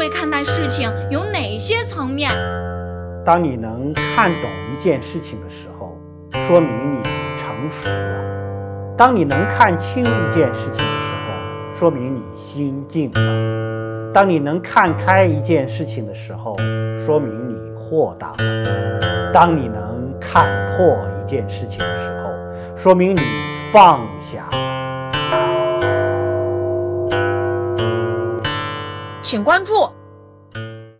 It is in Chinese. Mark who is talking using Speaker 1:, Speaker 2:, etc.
Speaker 1: 会看待事情有哪些层面？
Speaker 2: 当你能看懂一件事情的时候，说明你成熟了；当你能看清一件事情的时候，说明你心静了；当你能看开一件事情的时候，说明你豁达了；当你能看破一件事情的时候，说明你放下。
Speaker 1: 请关注。